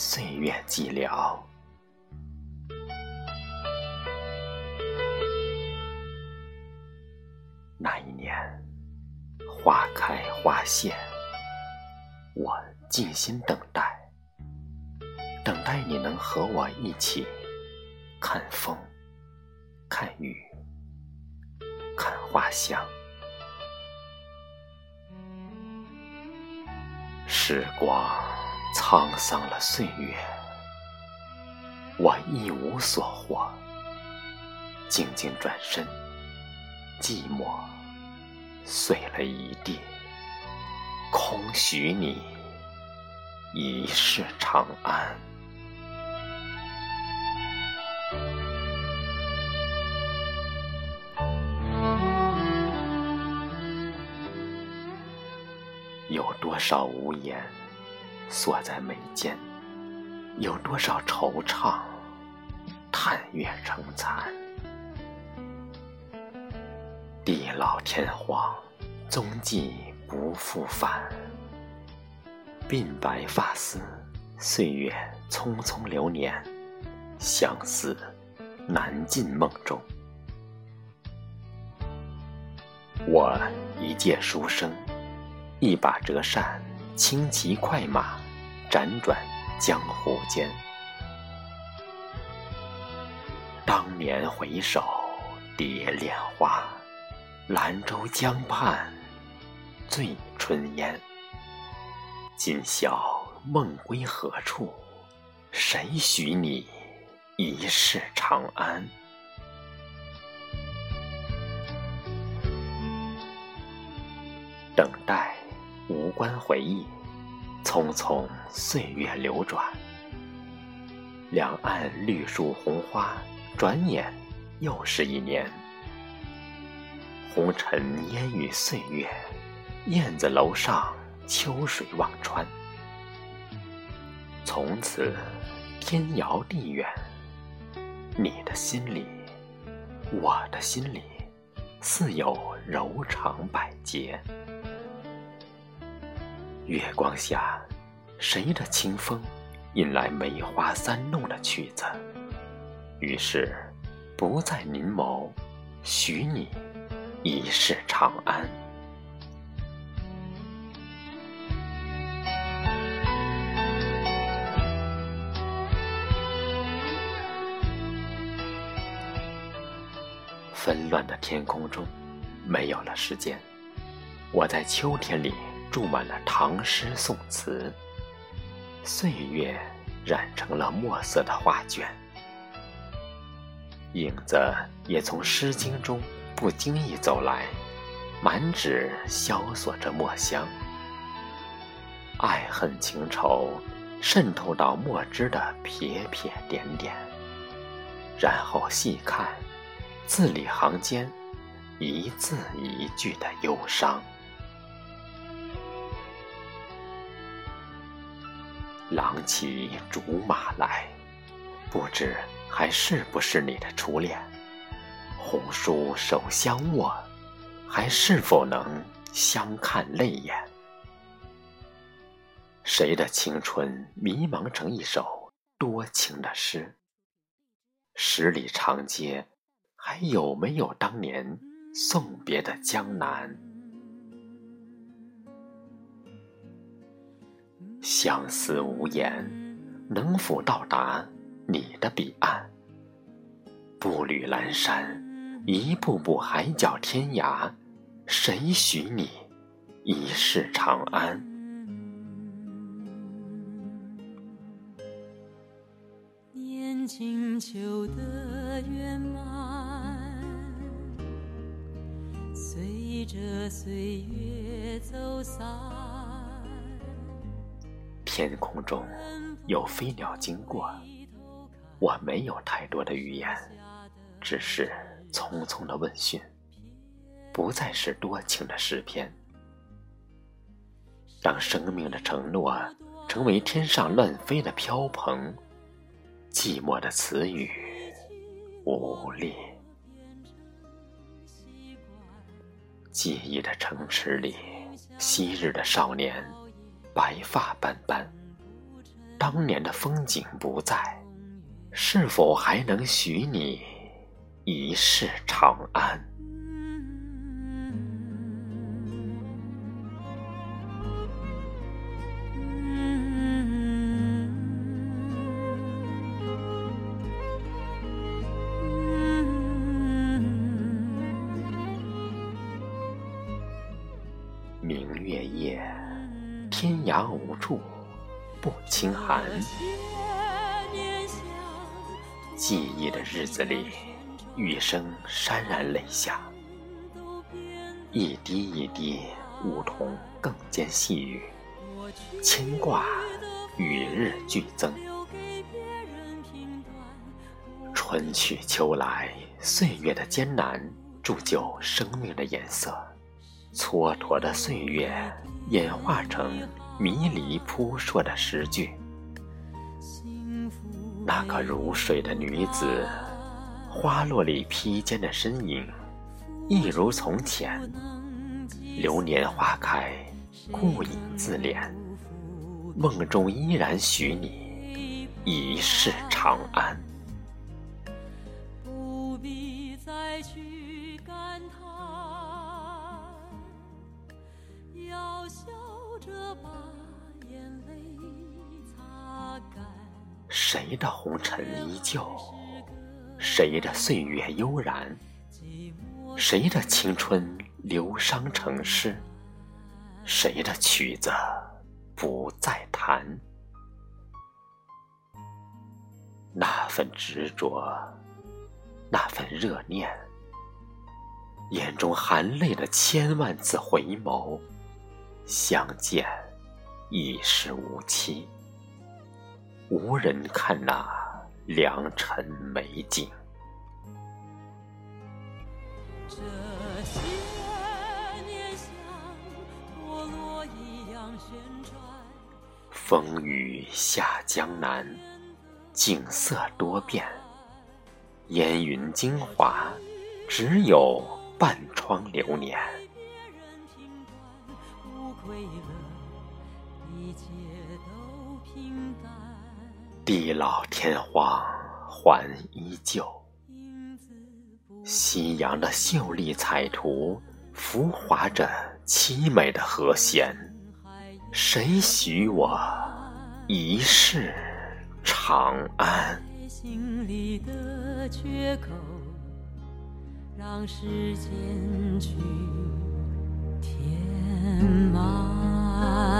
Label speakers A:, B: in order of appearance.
A: 岁月寂寥。那一年，花开花谢，我静心等待，等待你能和我一起看风，看雨，看花香。时光沧桑了岁月，我一无所获，静静转身，寂寞碎了一地，空许你一世长安。有多少无言锁在眉间？有多少惆怅叹月成残？地老天荒，踪迹不复返。鬓白发丝，岁月匆匆流年，相思难尽梦中。我一介书生。一把折扇，轻骑快马，辗转江湖间。当年回首，蝶恋花，兰州江畔，醉春烟。今宵梦归何处？谁许你一世长安？等待。无关回忆，匆匆岁月流转。两岸绿树红花，转眼又是一年。红尘烟雨岁月，燕子楼上秋水望穿。从此天遥地远，你的心里，我的心里，似有柔肠百结。月光下，谁的清风引来梅花三弄的曲子？于是，不再凝眸，许你一世长安。纷乱的天空中，没有了时间。我在秋天里。注满了唐诗宋词，岁月染成了墨色的画卷，影子也从《诗经》中不经意走来，满纸萧索着墨香，爱恨情仇渗透到墨汁的撇撇点点，然后细看，字里行间，一字一句的忧伤。郎骑竹马来，不知还是不是你的初恋？红书手相握，还是否能相看泪眼？谁的青春迷茫成一首多情的诗？十里长街，还有没有当年送别的江南？相思无言，能否到达你的彼岸？步履阑珊，一步步海角天涯，谁许你一世长安？
B: 念金秋的圆满，随着岁月走散。
A: 天空中有飞鸟经过，我没有太多的语言，只是匆匆的问讯，不再是多情的诗篇。当生命的承诺成为天上乱飞的飘蓬，寂寞的词语无力。记忆的城池里，昔日的少年。白发斑斑，当年的风景不在，是否还能许你一世长安？天涯无处不轻寒。记忆的日子里，雨声潸然泪下，一滴一滴梧桐更兼细雨，牵挂与日俱增。春去秋来，岁月的艰难铸就生命的颜色。蹉跎的岁月演化成迷离扑朔的诗句。那个如水的女子，花落里披肩的身影，一如从前。流年花开，顾影自怜，梦中依然许你一世长安。谁的红尘依旧？谁的岁月悠然？谁的青春流觞成诗？谁的曲子不再弹？那份执着，那份热念，眼中含泪的千万次回眸。相见已是无期，无人看那良辰美景。这些年像陀螺一样旋转，风雨下江南，景色多变，烟云精华，只有半窗流年。地老天荒还依旧，夕阳的秀丽彩图，浮华着凄美的和弦。谁许我一世长安？心里的缺口，让时间去填满。